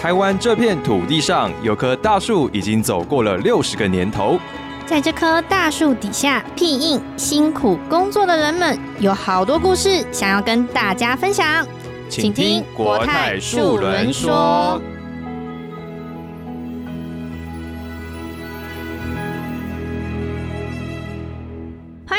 台湾这片土地上有棵大树，已经走过了六十个年头。在这棵大树底下，庇应辛苦工作的人们，有好多故事想要跟大家分享。请听国泰树轮说。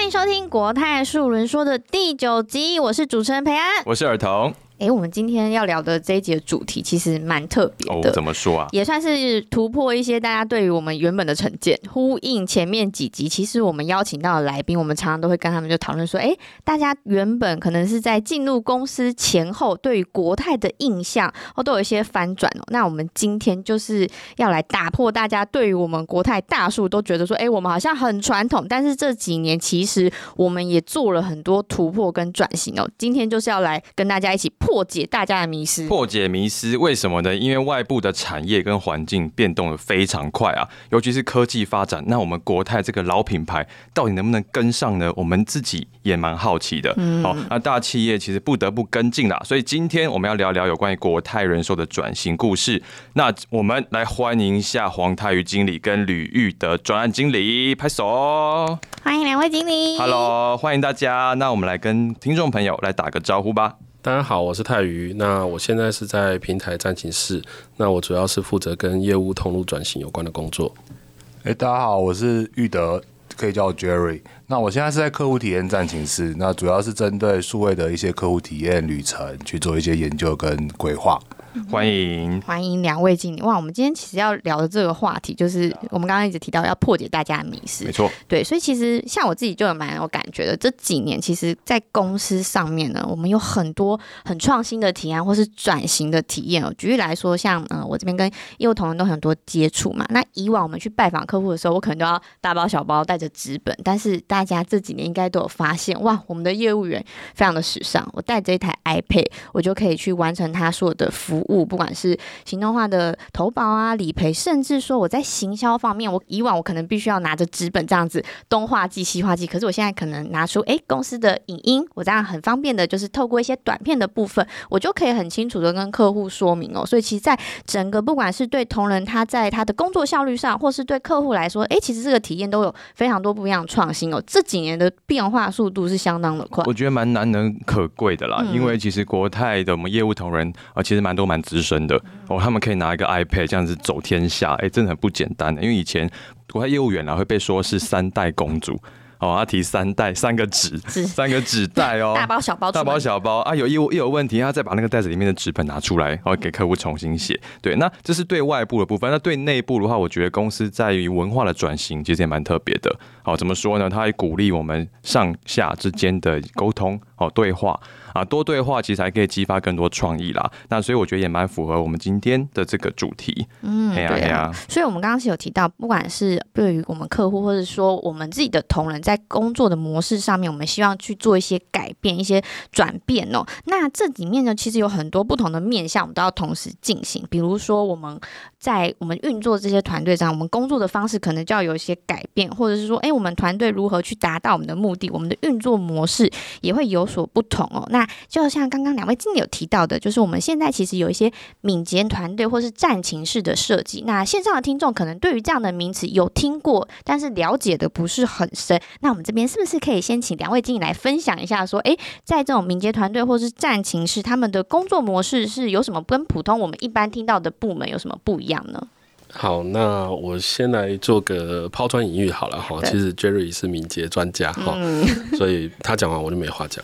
收听国泰树轮说的第九集，我是主持人培安，我是尔童。哎，我们今天要聊的这一集的主题其实蛮特别的，怎么说啊？也算是突破一些大家对于我们原本的成见，呼应前面几集。其实我们邀请到的来宾，我们常常都会跟他们就讨论说，哎，大家原本可能是在进入公司前后，对于国泰的印象哦，都有一些翻转哦。那我们今天就是要来打破大家对于我们国泰大数都觉得说，哎，我们好像很传统，但是这几年其实我们也做了很多突破跟转型哦。今天就是要来跟大家一起。破解大家的迷失，破解迷失，为什么呢？因为外部的产业跟环境变动的非常快啊，尤其是科技发展，那我们国泰这个老品牌到底能不能跟上呢？我们自己也蛮好奇的。好，那大企业其实不得不跟进啦，所以今天我们要聊聊有关于国泰人寿的转型故事。那我们来欢迎一下黄泰宇经理跟吕玉德专案经理，拍手，欢迎两位经理。Hello，欢迎大家。那我们来跟听众朋友来打个招呼吧。大家好，我是泰瑜。那我现在是在平台战情室，那我主要是负责跟业务通路转型有关的工作。哎，大家好，我是玉德，可以叫我 Jerry。那我现在是在客户体验战情室，那主要是针对数位的一些客户体验旅程去做一些研究跟规划。欢迎欢迎两位经理哇！我们今天其实要聊的这个话题，就是我们刚刚一直提到要破解大家的迷思，没错，对，所以其实像我自己就有蛮有感觉的。这几年其实，在公司上面呢，我们有很多很创新的提案或是转型的体验哦。举例来说，像嗯，我这边跟业务同仁都很多接触嘛。那以往我们去拜访客户的时候，我可能都要大包小包带着纸本，但是大家这几年应该都有发现，哇，我们的业务员非常的时尚，我带着一台 iPad，我就可以去完成他所有的服。服务不管是行动化的投保啊、理赔，甚至说我在行销方面，我以往我可能必须要拿着纸本这样子东画记西画记，可是我现在可能拿出哎公司的影音，我这样很方便的，就是透过一些短片的部分，我就可以很清楚的跟客户说明哦。所以其实在整个不管是对同仁他在他的工作效率上，或是对客户来说，哎，其实这个体验都有非常多不一样的创新哦。这几年的变化速度是相当的快，我觉得蛮难能可贵的啦。因为其实国泰的我们业务同仁啊，其实蛮多。蛮资深的哦，他们可以拿一个 iPad 这样子走天下，哎，真的很不简单的。因为以前国泰业务员啊会被说是三代公主哦，他提三代三个纸，三个纸袋哦，大包小包，大包小包啊，有业务一有问题，他再把那个袋子里面的纸本拿出来，然后给客户重新写。对，那这是对外部的部分。那对内部的话，我觉得公司在于文化的转型其实也蛮特别的。好，怎么说呢？他鼓励我们上下之间的沟通哦，对话。啊，多对话其实还可以激发更多创意啦。那所以我觉得也蛮符合我们今天的这个主题。嗯，对啊。所以我们刚刚是有提到，不管是对于我们客户，或者说我们自己的同仁，在工作的模式上面，我们希望去做一些改变、一些转变哦。那这里面呢，其实有很多不同的面向，我们都要同时进行。比如说，我们在我们运作这些团队上，我们工作的方式可能就要有一些改变，或者是说，哎，我们团队如何去达到我们的目的，我们的运作模式也会有所不同哦。那那就像刚刚两位经理有提到的，就是我们现在其实有一些敏捷团队或是战情式的设计。那线上的听众可能对于这样的名词有听过，但是了解的不是很深。那我们这边是不是可以先请两位经理来分享一下，说，诶，在这种敏捷团队或是战情式，他们的工作模式是有什么跟普通我们一般听到的部门有什么不一样呢？好，那我先来做个抛砖引玉好了哈。其实 Jerry 是敏捷专家哈，所以他讲完我就没话讲。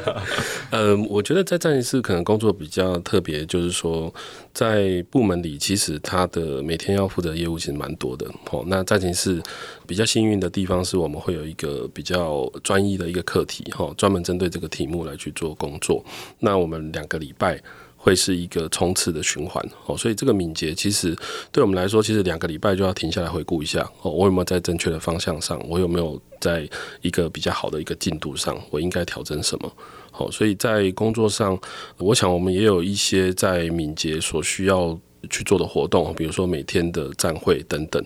嗯，我觉得在战役室可能工作比较特别，就是说在部门里，其实他的每天要负责业务其实蛮多的。哦，那战情室比较幸运的地方是我们会有一个比较专一的一个课题哈，专门针对这个题目来去做工作。那我们两个礼拜。会是一个冲刺的循环哦，所以这个敏捷其实对我们来说，其实两个礼拜就要停下来回顾一下哦，我有没有在正确的方向上，我有没有在一个比较好的一个进度上，我应该调整什么？好，所以在工作上，我想我们也有一些在敏捷所需要去做的活动，比如说每天的站会等等。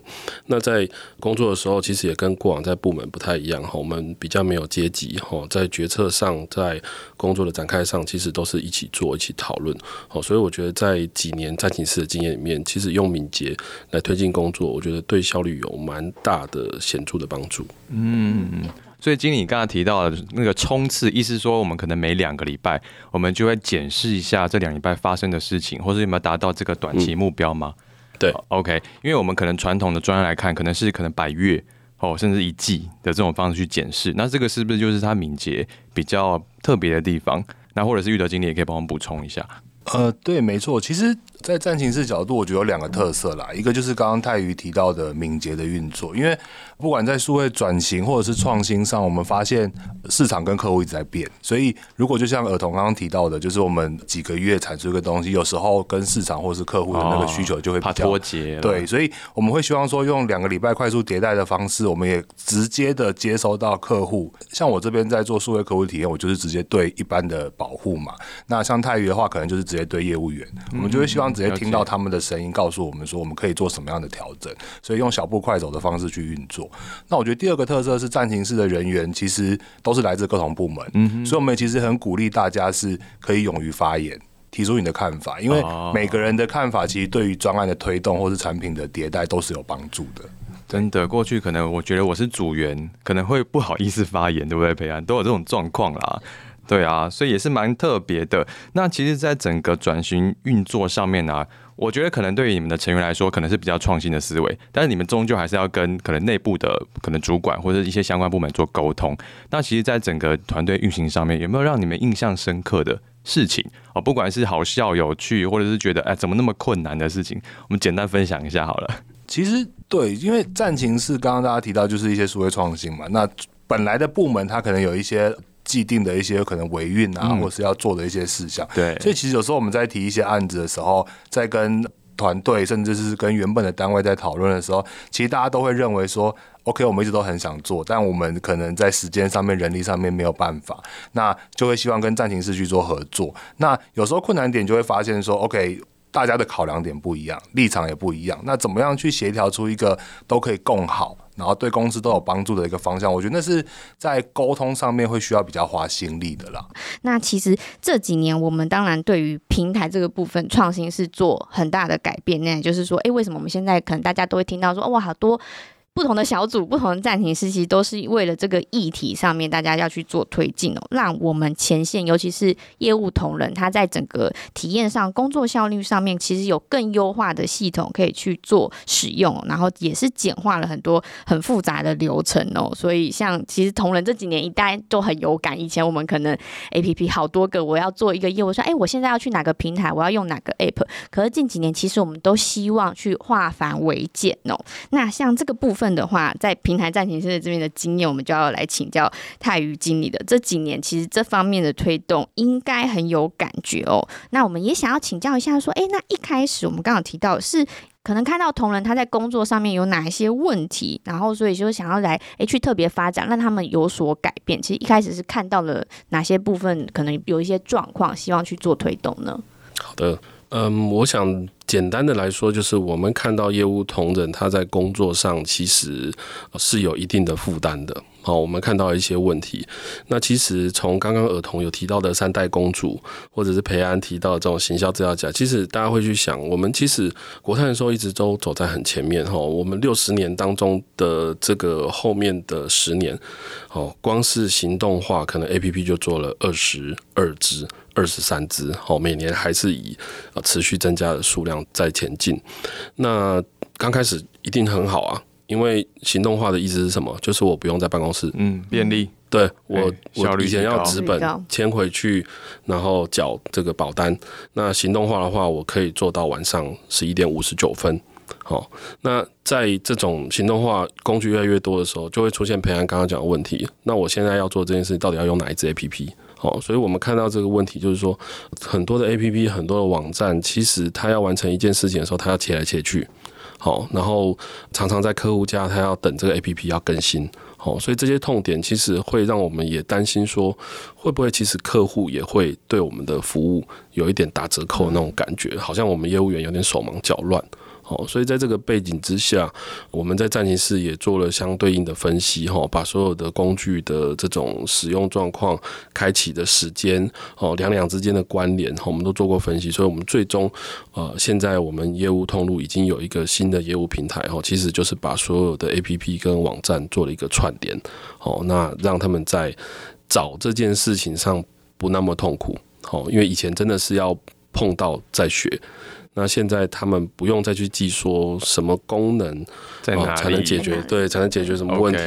那在工作的时候，其实也跟过往在部门不太一样哈，我们比较没有阶级哈，在决策上，在工作的展开上，其实都是一起做、一起讨论。好，所以我觉得在几年战情室的经验里面，其实用敏捷来推进工作，我觉得对效率有蛮大的显著的帮助。嗯。所以经理刚才提到的那个冲刺，意思说我们可能每两个礼拜，我们就会检视一下这两礼拜发生的事情，或者有没有达到这个短期目标吗？对，OK，因为我们可能传统的专业来看，可能是可能百月哦，甚至一季的这种方式去检视，那这个是不是就是它敏捷比较特别的地方？那或者是玉德经理也可以帮我们补充一下。呃，对，没错，其实。在战情室角度，我觉得有两个特色啦，一个就是刚刚泰瑜提到的敏捷的运作，因为不管在数位转型或者是创新上，我们发现市场跟客户一直在变，所以如果就像儿童刚刚提到的，就是我们几个月产出一个东西，有时候跟市场或者是客户的那个需求就会比较脱节，对，所以我们会希望说用两个礼拜快速迭代的方式，我们也直接的接收到客户。像我这边在做数位客户体验，我就是直接对一般的保护嘛，那像泰瑜的话，可能就是直接对业务员，我们就会希望。直接听到他们的声音，告诉我们说我们可以做什么样的调整，所以用小步快走的方式去运作。那我觉得第二个特色是暂停式的人员其实都是来自各同部门，嗯，所以我们其实很鼓励大家是可以勇于发言，提出你的看法，因为每个人的看法其实对于专案的推动或是产品的迭代都是有帮助的。真的，过去可能我觉得我是组员，可能会不好意思发言，对不对？培安都有这种状况啦。对啊，所以也是蛮特别的。那其实，在整个转型运作上面呢，我觉得可能对于你们的成员来说，可能是比较创新的思维。但是你们终究还是要跟可能内部的可能主管或者一些相关部门做沟通。那其实，在整个团队运行上面，有没有让你们印象深刻的事情哦？不管是好笑、有趣，或者是觉得哎怎么那么困难的事情，我们简单分享一下好了。其实对，因为战情是刚刚大家提到，就是一些所谓创新嘛。那本来的部门，它可能有一些。既定的一些可能维运啊，或是要做的一些事项。对，所以其实有时候我们在提一些案子的时候，在跟团队甚至是跟原本的单位在讨论的时候，其实大家都会认为说，OK，我们一直都很想做，但我们可能在时间上面、人力上面没有办法，那就会希望跟暂停室去做合作。那有时候困难点就会发现说，OK。大家的考量点不一样，立场也不一样，那怎么样去协调出一个都可以共好，然后对公司都有帮助的一个方向？我觉得那是在沟通上面会需要比较花心力的啦。那其实这几年我们当然对于平台这个部分创新是做很大的改变，那就是说，哎，为什么我们现在可能大家都会听到说，哇，好多。不同的小组、不同的暂停时期，都是为了这个议题上面，大家要去做推进哦，让我们前线，尤其是业务同仁，他在整个体验上、工作效率上面，其实有更优化的系统可以去做使用，然后也是简化了很多很复杂的流程哦。所以，像其实同仁这几年一代都很有感，以前我们可能 A P P 好多个，我要做一个业务，说哎，我现在要去哪个平台，我要用哪个 App，可是近几年其实我们都希望去化繁为简哦。那像这个部分。的话，在平台暂停室这边的经验，我们就要来请教泰宇经理的。这几年其实这方面的推动应该很有感觉哦。那我们也想要请教一下，说，哎，那一开始我们刚好提到是可能看到同仁他在工作上面有哪一些问题，然后所以就想要来哎去特别发展，让他们有所改变。其实一开始是看到了哪些部分可能有一些状况，希望去做推动呢？好的。嗯，我想简单的来说，就是我们看到业务同仁他在工作上其实是有一定的负担的。好，我们看到一些问题。那其实从刚刚儿童有提到的三代公主，或者是培安提到的这种行销资料夹，其实大家会去想，我们其实国泰的时候一直都走在很前面哈。我们六十年当中的这个后面的十年，哦，光是行动化可能 A P P 就做了二十二支。二十三只，好，每年还是以持续增加的数量在前进。那刚开始一定很好啊，因为行动化的意思是什么？就是我不用在办公室，嗯，便利。对我，我以前要纸本签回去，然后缴这个保单。那行动化的话，我可以做到晚上十一点五十九分。好，那在这种行动化工具越来越多的时候，就会出现培安刚刚讲的问题。那我现在要做这件事，到底要用哪一支 A P P？哦，所以我们看到这个问题，就是说很多的 A P P、很多的网站，其实它要完成一件事情的时候，它要切来切去。好，然后常常在客户家他要等这个 A P P 要更新，好，所以这些痛点其实会让我们也担心说，会不会其实客户也会对我们的服务有一点打折扣那种感觉，好像我们业务员有点手忙脚乱。哦，所以在这个背景之下，我们在战情室也做了相对应的分析，哈，把所有的工具的这种使用状况、开启的时间，哦，两两之间的关联，我们都做过分析。所以，我们最终，呃，现在我们业务通路已经有一个新的业务平台，哦，其实就是把所有的 APP 跟网站做了一个串联，哦，那让他们在找这件事情上不那么痛苦，哦，因为以前真的是要碰到再学。那现在他们不用再去记说什么功能在哪才能解决，对，才能解决什么问题。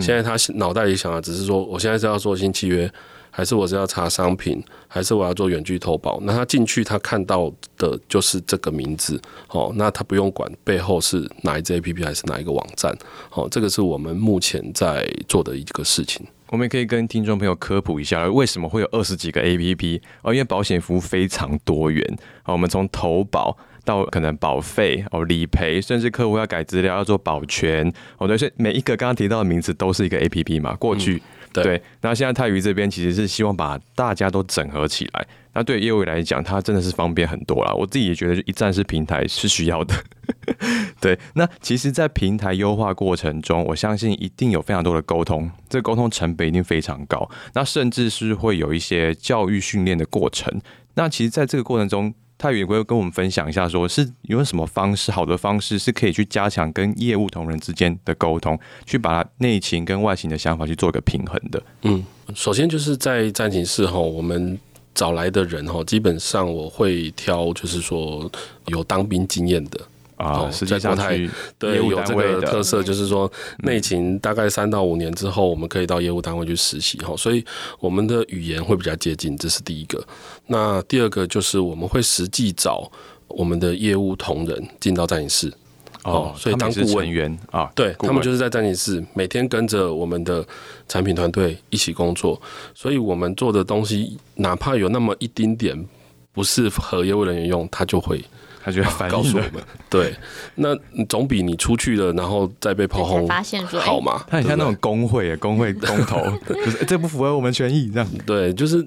现在他脑袋里想的只是说，我现在是要做新契约，还是我是要查商品，还是我要做远距投保？那他进去他看到的就是这个名字，哦，那他不用管背后是哪一只 A P P 还是哪一个网站，哦，这个是我们目前在做的一个事情。我们也可以跟听众朋友科普一下，为什么会有二十几个 A P P？哦，因为保险服务非常多元。好，我们从投保到可能保费哦、理赔，甚至客户要改资料、要做保全，哦，对，所以每一个刚刚提到的名字都是一个 A P P 嘛。过去对，那现在泰宇这边其实是希望把大家都整合起来。那对业务来讲，它真的是方便很多啦。我自己也觉得，一站式平台是需要的。对，那其实，在平台优化过程中，我相信一定有非常多的沟通，这沟通成本一定非常高。那甚至是会有一些教育训练的过程。那其实，在这个过程中，泰宇会跟我们分享一下，说是有什么方式，好的方式是可以去加强跟业务同仁之间的沟通，去把它内勤跟外勤的想法去做一个平衡的。嗯，首先就是在战情室哈，我们。找来的人哈，基本上我会挑，就是说有当兵经验的啊，在国泰对有这个特色，就是说内勤大概三到五年之后，我们可以到业务单位去实习哈，所以我们的语言会比较接近，这是第一个。那第二个就是我们会实际找我们的业务同仁进到战营室。哦，所以当顾问员啊，对他们就是在战警室每天跟着我们的产品团队一起工作，所以我们做的东西哪怕有那么一丁点不是合业务人员用，他就会。他就会告诉我们，对，那总比你出去了，然后再被炮轰发现说好嘛？他很像那种工会，工会公投，就是这不符合我们权益这样。对，就是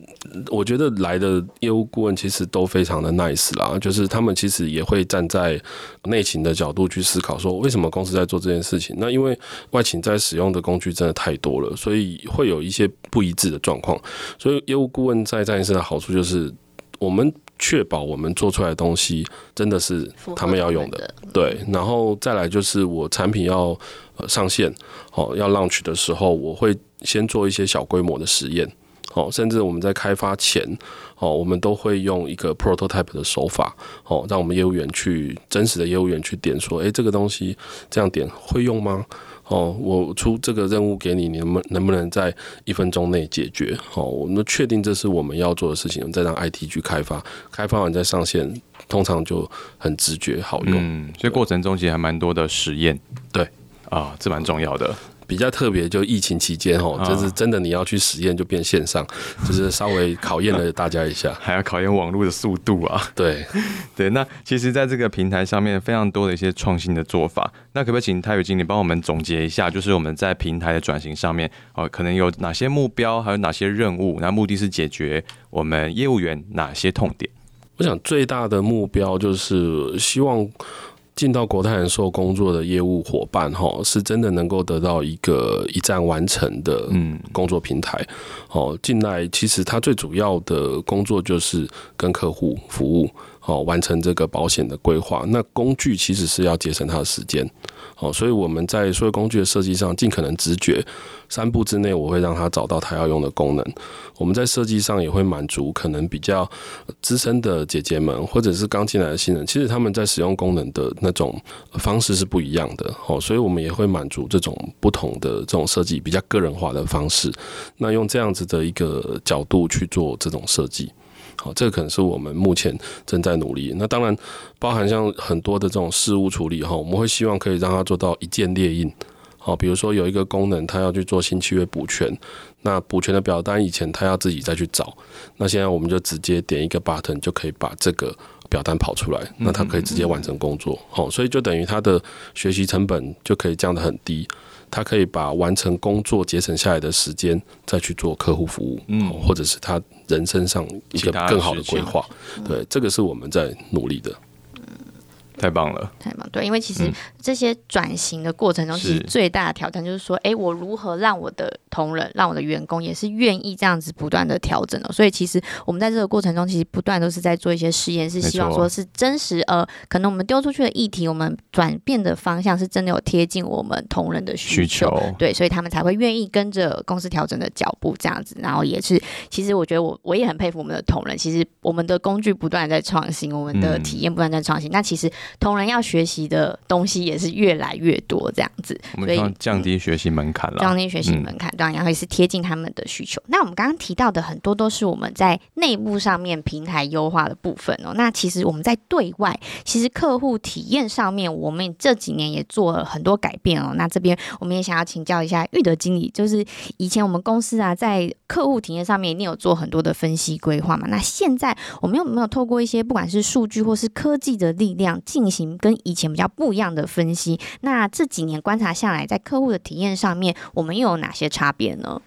我觉得来的业务顾问其实都非常的 nice 啦，就是他们其实也会站在内勤的角度去思考，说为什么公司在做这件事情？那因为外勤在使用的工具真的太多了，所以会有一些不一致的状况。所以业务顾问在战士的好处就是我们。确保我们做出来的东西真的是他们要用的，对。然后再来就是我产品要上线，哦，要 launch 的时候，我会先做一些小规模的实验，哦，甚至我们在开发前，哦，我们都会用一个 prototype 的手法，哦，让我们业务员去真实的业务员去点说，诶，这个东西这样点会用吗？哦，我出这个任务给你，你能不能不能在一分钟内解决？哦，我们确定这是我们要做的事情，再让 IT 去开发，开发完再上线，通常就很直觉好用。嗯，所以过程中其实还蛮多的实验。对，啊，这蛮重要的。比较特别，就疫情期间哦，就是真的你要去实验就变线上，就是稍微考验了大家一下，还要考验网络的速度啊。对 对，那其实在这个平台上面非常多的一些创新的做法，那可不可以请泰宇经理帮我们总结一下，就是我们在平台的转型上面哦，可能有哪些目标，还有哪些任务？那目的是解决我们业务员哪些痛点？我想最大的目标就是希望。进到国泰人寿工作的业务伙伴，哈，是真的能够得到一个一站完成的嗯工作平台。哦，进来其实他最主要的工作就是跟客户服务，哦，完成这个保险的规划。那工具其实是要节省他的时间。哦，所以我们在所有工具的设计上，尽可能直觉，三步之内我会让他找到他要用的功能。我们在设计上也会满足可能比较资深的姐姐们，或者是刚进来的新人，其实他们在使用功能的那种方式是不一样的。哦，所以我们也会满足这种不同的这种设计，比较个人化的方式。那用这样子的一个角度去做这种设计。好，这个可能是我们目前正在努力。那当然包含像很多的这种事务处理哈，我们会希望可以让它做到一键列印。好，比如说有一个功能，它要去做新契约补全，那补全的表单以前他要自己再去找，那现在我们就直接点一个 button 就可以把这个表单跑出来，那他可以直接完成工作。好，所以就等于他的学习成本就可以降得很低，他可以把完成工作节省下来的时间再去做客户服务，嗯，或者是他人生上一个更好的规划。对，这个是我们在努力的。太棒了，太棒！对，因为其实这些转型的过程中，其实最大的挑战就是说，哎，我如何让我的同仁、让我的员工也是愿意这样子不断的调整的？所以，其实我们在这个过程中，其实不断都是在做一些试验，是希望说是真实。呃，可能我们丢出去的议题，我们转变的方向是真的有贴近我们同仁的需求，对，所以他们才会愿意跟着公司调整的脚步这样子。然后也是，其实我觉得我我也很佩服我们的同仁，其实我们的工具不断在创新，我们的体验不断在创新。那其实。同仁要学习的东西也是越来越多，这样子，所以降低学习门槛了。降低学习门槛，当然会是贴近他们的需求。那我们刚刚提到的很多都是我们在内部上面平台优化的部分哦。那其实我们在对外，其实客户体验上面，我们这几年也做了很多改变哦。那这边我们也想要请教一下玉德经理，就是以前我们公司啊，在客户体验上面一定有做很多的分析规划嘛。那现在我们有没有透过一些不管是数据或是科技的力量进进行跟以前比较不一样的分析，那这几年观察下来，在客户的体验上面，我们又有哪些差别呢？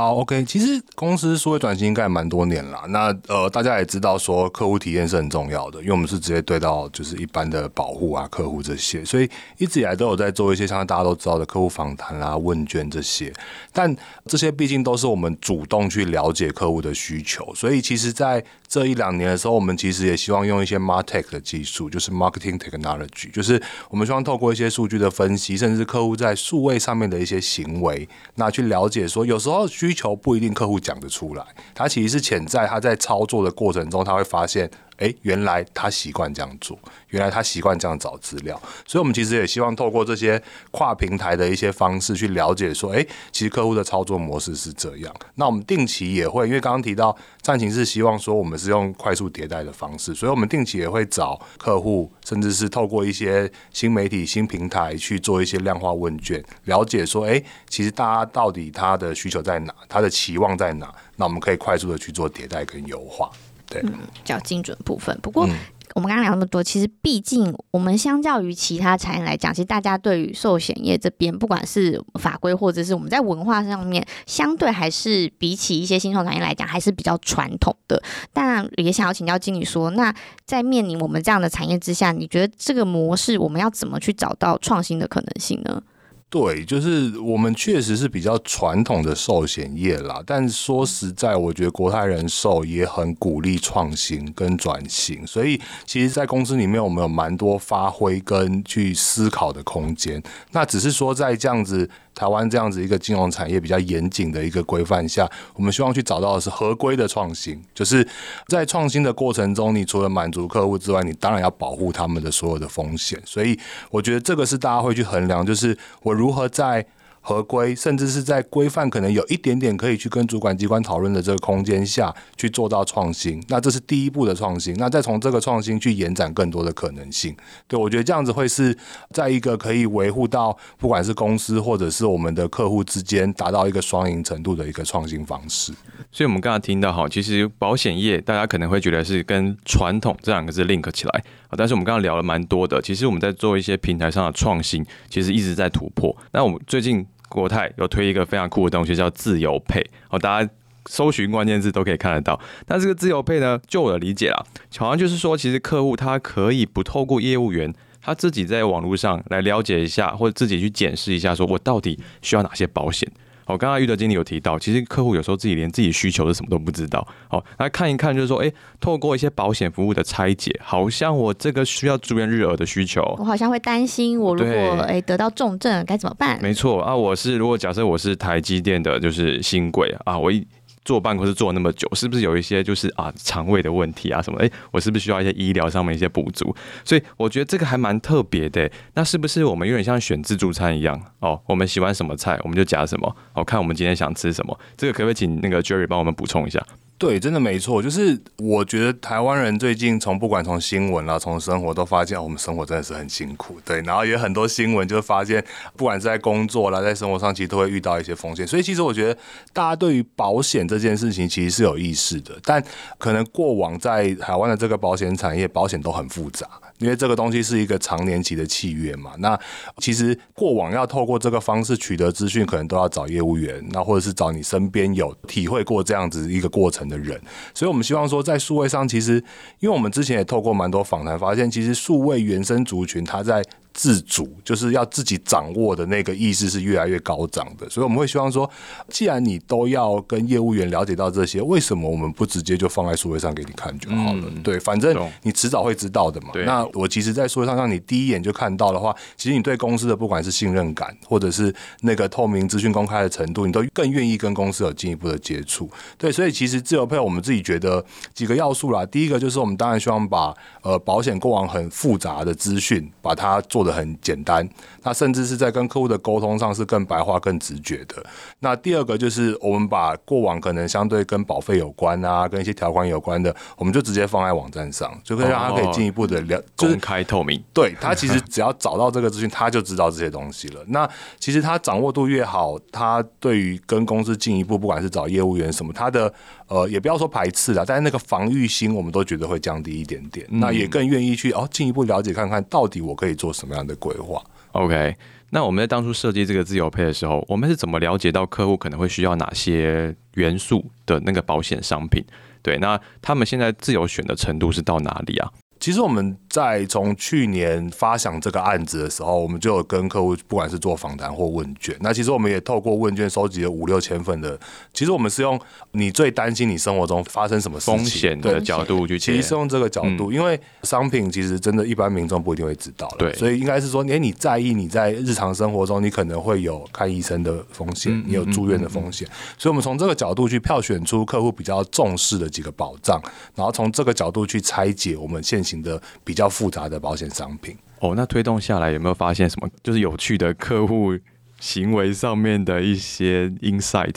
好，OK，其实公司数位转型应该蛮多年了。那呃，大家也知道说客户体验是很重要的，因为我们是直接对到就是一般的保护啊客户这些，所以一直以来都有在做一些像大家都知道的客户访谈啊问卷这些。但这些毕竟都是我们主动去了解客户的需求，所以其实，在这一两年的时候，我们其实也希望用一些 martech 的技术，就是 marketing technology，就是我们希望透过一些数据的分析，甚至客户在数位上面的一些行为，那去了解说，有时候需需求不一定客户讲得出来，他其实是潜在他在操作的过程中，他会发现。哎，原来他习惯这样做，原来他习惯这样找资料，所以我们其实也希望透过这些跨平台的一些方式去了解，说，哎，其实客户的操作模式是这样。那我们定期也会，因为刚刚提到战情是希望说我们是用快速迭代的方式，所以我们定期也会找客户，甚至是透过一些新媒体、新平台去做一些量化问卷，了解说，哎，其实大家到底他的需求在哪，他的期望在哪，那我们可以快速的去做迭代跟优化。对，比较精准部分。不过，我们刚刚聊那么多，其实毕竟我们相较于其他产业来讲，其实大家对于寿险业这边，不管是法规或者是我们在文化上面，相对还是比起一些新创产业来讲，还是比较传统的。但也想要请教经理说，那在面临我们这样的产业之下，你觉得这个模式我们要怎么去找到创新的可能性呢？对，就是我们确实是比较传统的寿险业啦，但说实在，我觉得国泰人寿也很鼓励创新跟转型，所以其实，在公司里面，我们有蛮多发挥跟去思考的空间。那只是说，在这样子。台湾这样子一个金融产业比较严谨的一个规范下，我们希望去找到的是合规的创新，就是在创新的过程中，你除了满足客户之外，你当然要保护他们的所有的风险。所以我觉得这个是大家会去衡量，就是我如何在。合规，甚至是在规范可能有一点点可以去跟主管机关讨论的这个空间下去做到创新，那这是第一步的创新。那再从这个创新去延展更多的可能性。对我觉得这样子会是在一个可以维护到不管是公司或者是我们的客户之间达到一个双赢程度的一个创新方式。所以，我们刚刚听到哈，其实保险业大家可能会觉得是跟传统这两个字 link 起来啊，但是我们刚刚聊了蛮多的，其实我们在做一些平台上的创新，其实一直在突破。那我们最近。国泰有推一个非常酷的东西，叫自由配好，大家搜寻关键字都可以看得到。那这个自由配呢，就我的理解啊，好像就是说，其实客户他可以不透过业务员，他自己在网络上来了解一下，或者自己去检视一下，说我到底需要哪些保险。我刚刚遇到经理有提到，其实客户有时候自己连自己需求是什么都不知道。好，来看一看，就是说，哎，透过一些保险服务的拆解，好像我这个需要住院日额的需求，我好像会担心，我如果哎得到重症该怎么办？没错啊，我是如果假设我是台积电的，就是新贵啊，我一。坐办公室坐那么久，是不是有一些就是啊肠胃的问题啊什么？哎，我是不是需要一些医疗上面一些补足？所以我觉得这个还蛮特别的。那是不是我们有点像选自助餐一样？哦，我们喜欢什么菜，我们就夹什么。哦，看我们今天想吃什么。这个可不可以请那个 Jerry 帮我们补充一下？对，真的没错，就是我觉得台湾人最近从不管从新闻啦，从生活都发现，我们生活真的是很辛苦，对，然后也很多新闻就发现，不管是在工作啦，在生活上，其实都会遇到一些风险，所以其实我觉得大家对于保险这件事情其实是有意识的，但可能过往在台湾的这个保险产业，保险都很复杂。因为这个东西是一个长年期的契约嘛，那其实过往要透过这个方式取得资讯，可能都要找业务员，那或者是找你身边有体会过这样子一个过程的人。所以我们希望说，在数位上，其实因为我们之前也透过蛮多访谈，发现其实数位原生族群它在。自主就是要自己掌握的那个意识是越来越高涨的，所以我们会希望说，既然你都要跟业务员了解到这些，为什么我们不直接就放在数位上给你看就好了？对，反正你迟早会知道的嘛。那我其实，在数位上让你第一眼就看到的话，其实你对公司的不管是信任感，或者是那个透明资讯公开的程度，你都更愿意跟公司有进一步的接触。对，所以其实自由配我们自己觉得几个要素啦，第一个就是我们当然希望把呃保险过往很复杂的资讯，把它做。做的很简单，那甚至是在跟客户的沟通上是更白话、更直觉的。那第二个就是我们把过往可能相对跟保费有关啊，跟一些条款有关的，我们就直接放在网站上，就可以让他可以进一步的了，公开透明。对他其实只要找到这个资讯，他就知道这些东西了。那其实他掌握度越好，他对于跟公司进一步，不管是找业务员什么，他的呃也不要说排斥了，但是那个防御心，我们都觉得会降低一点点。那也更愿意去哦进一步了解看看到底我可以做什么。什么样的规划？OK，那我们在当初设计这个自由配的时候，我们是怎么了解到客户可能会需要哪些元素的那个保险商品？对，那他们现在自由选的程度是到哪里啊？其实我们在从去年发想这个案子的时候，我们就有跟客户不管是做访谈或问卷。那其实我们也透过问卷收集了五六千份的。其实我们是用你最担心你生活中发生什么风险的角度去，其实是用这个角度，因为商品其实真的一般民众不一定会知道。对，所以应该是说，哎，你在意你在日常生活中你可能会有看医生的风险，你有住院的风险。所以我们从这个角度去票选出客户比较重视的几个保障，然后从这个角度去拆解我们现行的比较复杂的保险商品哦，那推动下来有没有发现什么就是有趣的客户行为上面的一些 insight？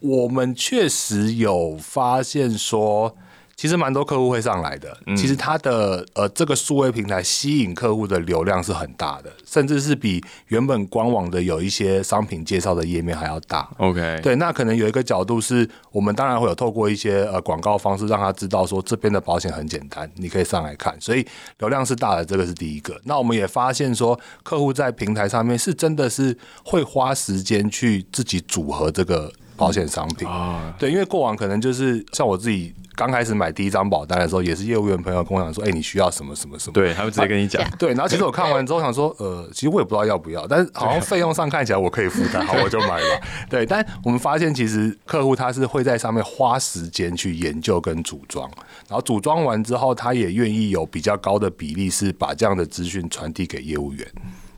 我们确实有发现说。其实蛮多客户会上来的，其实它的呃这个数位平台吸引客户的流量是很大的，甚至是比原本官网的有一些商品介绍的页面还要大。OK，对，那可能有一个角度是我们当然会有透过一些呃广告方式让他知道说这边的保险很简单，你可以上来看，所以流量是大的，这个是第一个。那我们也发现说客户在平台上面是真的是会花时间去自己组合这个保险商品啊，对，因为过往可能就是像我自己。刚开始买第一张保单的时候，也是业务员朋友跟我讲说：“哎，你需要什么什么什么？”对，他会直接跟你讲。对，然后其实我看完之后想说：“呃，其实我也不知道要不要，但是好像费用上看起来我可以负担，好，我就买了。”对，但我们发现其实客户他是会在上面花时间去研究跟组装，然后组装完之后，他也愿意有比较高的比例是把这样的资讯传递给业务员。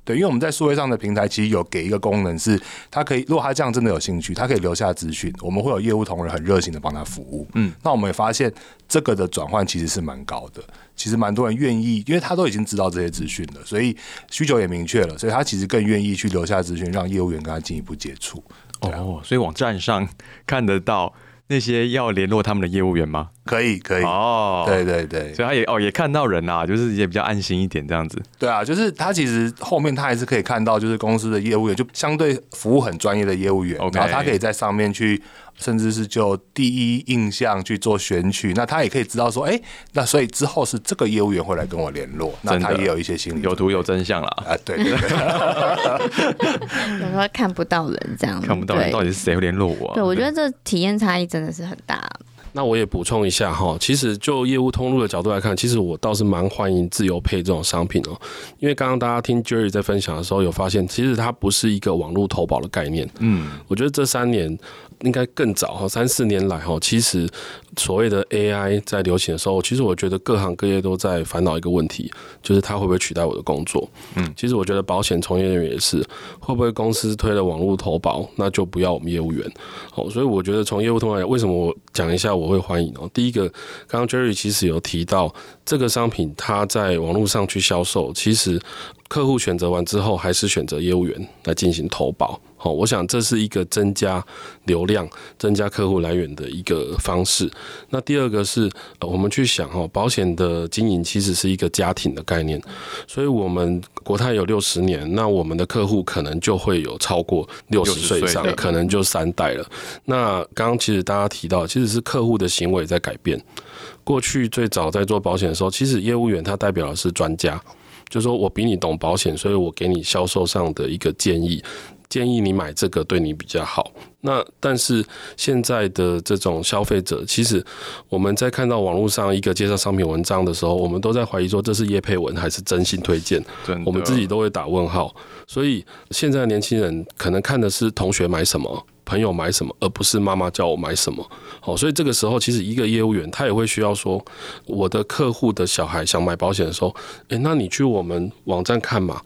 对，因为我们在数位上的平台，其实有给一个功能，是他可以，如果他这样真的有兴趣，他可以留下资讯，我们会有业务同仁很热心的帮他服务。嗯，那我们也发现这个的转换其实是蛮高的，其实蛮多人愿意，因为他都已经知道这些资讯了，所以需求也明确了，所以他其实更愿意去留下资讯，让业务员跟他进一步接触。哦，所以网站上看得到。那些要联络他们的业务员吗？可以，可以哦。对对对，所以他也哦也看到人啦，就是也比较安心一点这样子。对啊，就是他其实后面他还是可以看到，就是公司的业务员，就相对服务很专业的业务员，然后他可以在上面去。甚至是就第一印象去做选取，那他也可以知道说，哎，那所以之后是这个业务员会来跟我联络，那他也有一些心理有图有真相了啊，对，有时候看不到人这样，看不到人到底是谁会联络我？对，我觉得这体验差异真的是很大。那我也补充一下哈，其实就业务通路的角度来看，其实我倒是蛮欢迎自由配这种商品哦，因为刚刚大家听 Jerry 在分享的时候，有发现其实它不是一个网络投保的概念。嗯，我觉得这三年。应该更早哈，三四年来哈，其实所谓的 AI 在流行的时候，其实我觉得各行各业都在烦恼一个问题，就是它会不会取代我的工作？嗯，其实我觉得保险从业人员也是，会不会公司推了网络投保，那就不要我们业务员？好，所以我觉得从业务通来，为什么我讲一下我会欢迎哦？第一个，刚刚 Jerry 其实有提到这个商品，它在网络上去销售，其实客户选择完之后，还是选择业务员来进行投保。好，我想这是一个增加流量、增加客户来源的一个方式。那第二个是，我们去想哈，保险的经营其实是一个家庭的概念，所以我们国泰有六十年，那我们的客户可能就会有超过六十岁以上，可能就三代了。那刚刚其实大家提到，其实是客户的行为在改变。过去最早在做保险的时候，其实业务员他代表的是专家，就说我比你懂保险，所以我给你销售上的一个建议。建议你买这个对你比较好。那但是现在的这种消费者，其实我们在看到网络上一个介绍商品文章的时候，我们都在怀疑说这是叶佩文还是真心推荐，我们自己都会打问号。所以现在的年轻人可能看的是同学买什么，朋友买什么，而不是妈妈叫我买什么。好，所以这个时候其实一个业务员他也会需要说，我的客户的小孩想买保险的时候，诶，那你去我们网站看嘛。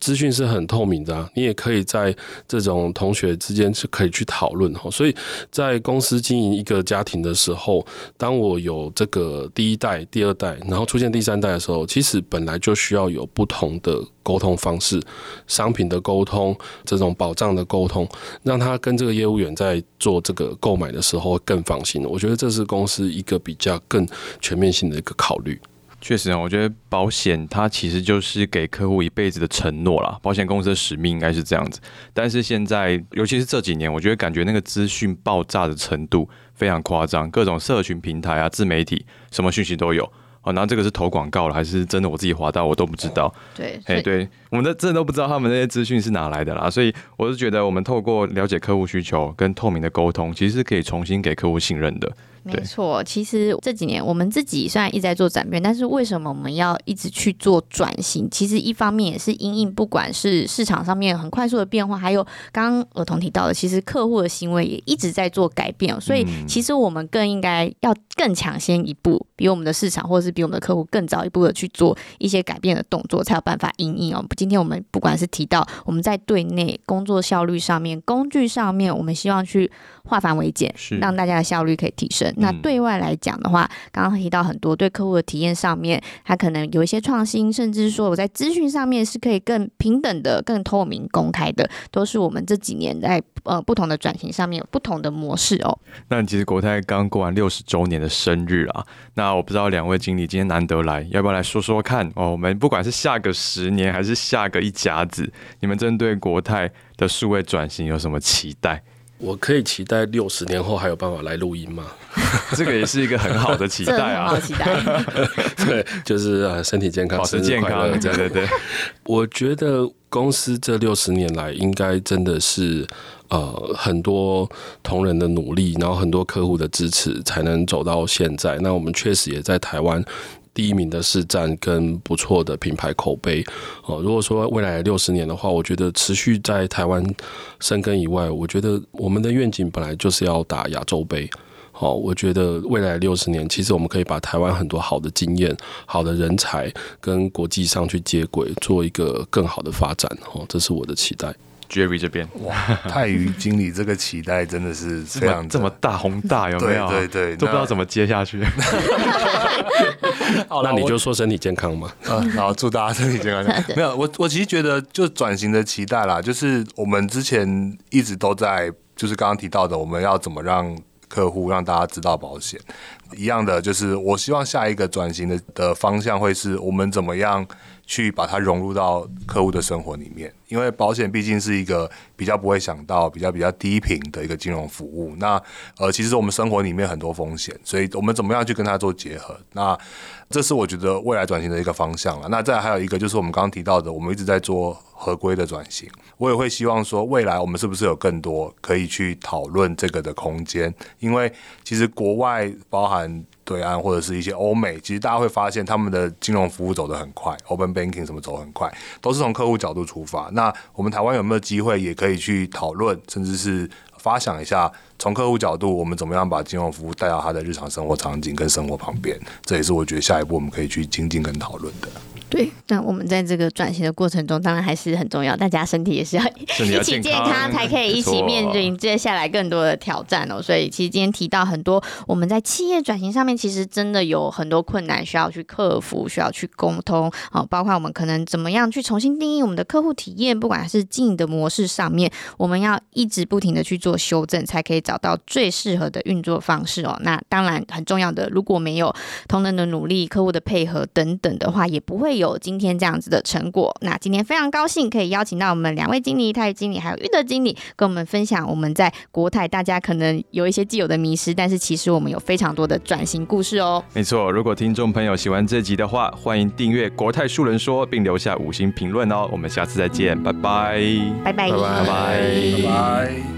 资讯是很透明的，你也可以在这种同学之间是可以去讨论哈。所以在公司经营一个家庭的时候，当我有这个第一代、第二代，然后出现第三代的时候，其实本来就需要有不同的沟通方式，商品的沟通，这种保障的沟通，让他跟这个业务员在做这个购买的时候更放心。我觉得这是公司一个比较更全面性的一个考虑。确实啊，我觉得保险它其实就是给客户一辈子的承诺啦。保险公司的使命应该是这样子。但是现在，尤其是这几年，我觉得感觉那个资讯爆炸的程度非常夸张，各种社群平台啊、自媒体，什么讯息都有。哦，然后这个是投广告了，还是真的我自己滑到，我都不知道。对，哎，对，我们的真的都不知道他们那些资讯是哪来的啦。所以我是觉得，我们透过了解客户需求跟透明的沟通，其实是可以重新给客户信任的。没错，其实这几年我们自己虽然一直在做转变，但是为什么我们要一直去做转型？其实一方面也是因应，不管是市场上面很快速的变化，还有刚刚儿童提到的，其实客户的行为也一直在做改变。所以其实我们更应该要更抢先一步，比我们的市场或者是比我们的客户更早一步的去做一些改变的动作，才有办法应应哦。今天我们不管是提到我们在对内工作效率上面、工具上面，我们希望去化繁为简，让大家的效率可以提升。那对外来讲的话，刚刚提到很多对客户的体验上面，它可能有一些创新，甚至说我在资讯上面是可以更平等的、更透明、公开的，都是我们这几年在呃不同的转型上面有不同的模式哦。那其实国泰刚过完六十周年的生日啊，那我不知道两位经理今天难得来，要不要来说说看哦？我们不管是下个十年还是下个一甲子，你们针对国泰的数位转型有什么期待？我可以期待六十年后还有办法来录音吗？这个也是一个很好的期待啊！期待，对，就是啊，身体健康，保持健康，对对对。我觉得公司这六十年来，应该真的是呃很多同仁的努力，然后很多客户的支持，才能走到现在。那我们确实也在台湾。第一名的市占跟不错的品牌口碑哦。如果说未来六十年的话，我觉得持续在台湾生根以外，我觉得我们的愿景本来就是要打亚洲杯。好，我觉得未来六十年，其实我们可以把台湾很多好的经验、好的人才跟国际上去接轨，做一个更好的发展。哦，这是我的期待。Jerry 这边，哇，泰宇经理这个期待真的是 非常这么大宏大，有没有？对对，都不知道怎么接下去。好，那你就说身体健康嘛。嗯，然后祝大家身体健康。没有，我我其实觉得就转型的期待啦，就是我们之前一直都在，就是刚刚提到的，我们要怎么让客户让大家知道保险一样的，就是我希望下一个转型的的方向会是我们怎么样。去把它融入到客户的生活里面，因为保险毕竟是一个比较不会想到、比较比较低频的一个金融服务。那呃，其实我们生活里面很多风险，所以我们怎么样去跟它做结合？那这是我觉得未来转型的一个方向了。那再还有一个就是我们刚刚提到的，我们一直在做合规的转型。我也会希望说，未来我们是不是有更多可以去讨论这个的空间？因为其实国外包含。对岸或者是一些欧美，其实大家会发现他们的金融服务走得很快，open banking 什么走很快，都是从客户角度出发。那我们台湾有没有机会也可以去讨论，甚至是发想一下，从客户角度，我们怎么样把金融服务带到他的日常生活场景跟生活旁边？这也是我觉得下一步我们可以去精进跟讨论的。对，那我们在这个转型的过程中，当然还是很重要，大家身体也是要一起健康，才可以一起面对接下来更多的挑战哦。所以，其实今天提到很多，我们在企业转型上面，其实真的有很多困难需要去克服，需要去沟通啊。包括我们可能怎么样去重新定义我们的客户体验，不管是经营的模式上面，我们要一直不停的去做修正，才可以找到最适合的运作方式哦。那当然很重要的，如果没有同仁的努力、客户的配合等等的话，也不会有今天这样子的成果。那今天非常高兴可以邀请到我们两位经理，泰经理还有玉德经理，跟我们分享我们在国泰大家可能有一些既有的迷失，但是其实我们有非常多的转型故事哦。没错，如果听众朋友喜欢这集的话，欢迎订阅国泰数人说，并留下五星评论哦。我们下次再见，拜拜，拜拜，拜拜，拜拜。